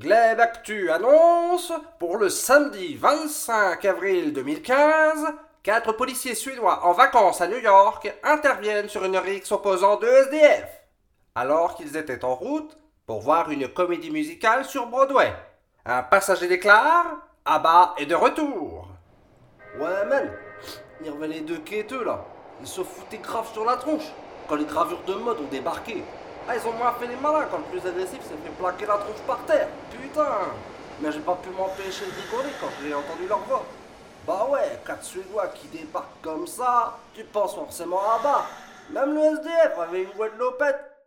Gleb Actu annonce pour le samedi 25 avril 2015 Quatre policiers suédois en vacances à New York interviennent sur une rixe opposant deux SDF, alors qu'ils étaient en route pour voir une comédie musicale sur Broadway. Un passager déclare Abba est de retour. Ouais, man, ils revenaient deux quêteux là. Ils se foutaient grave sur la tronche quand les gravures de mode ont débarqué. Ah, ils ont moins fait les malins quand le plus agressif s'est fait plaquer la tronche par terre. Putain Mais j'ai pas pu m'empêcher de rigoler quand j'ai entendu leur voix. Bah ouais, quatre Suédois qui débarquent comme ça, tu penses forcément à bas. Même le SDF avait une voix de lopette.